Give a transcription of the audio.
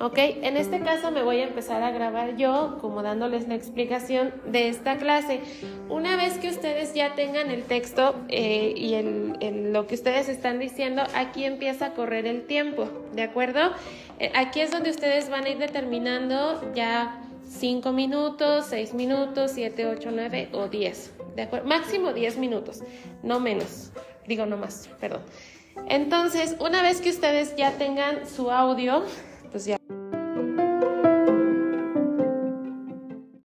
¿ok? En este caso me voy a empezar a grabar yo, como dándoles la explicación de esta clase. Una vez que ustedes ya tengan el texto eh, y lo que ustedes están diciendo, aquí empieza a correr el tiempo, ¿de acuerdo? Eh, aquí es donde ustedes van a ir determinando ya 5 minutos, 6 minutos, 7, 8, 9 o 10, ¿de acuerdo? Máximo 10 minutos, no menos, digo no más, perdón. Entonces, una vez que ustedes ya tengan su audio, próprios e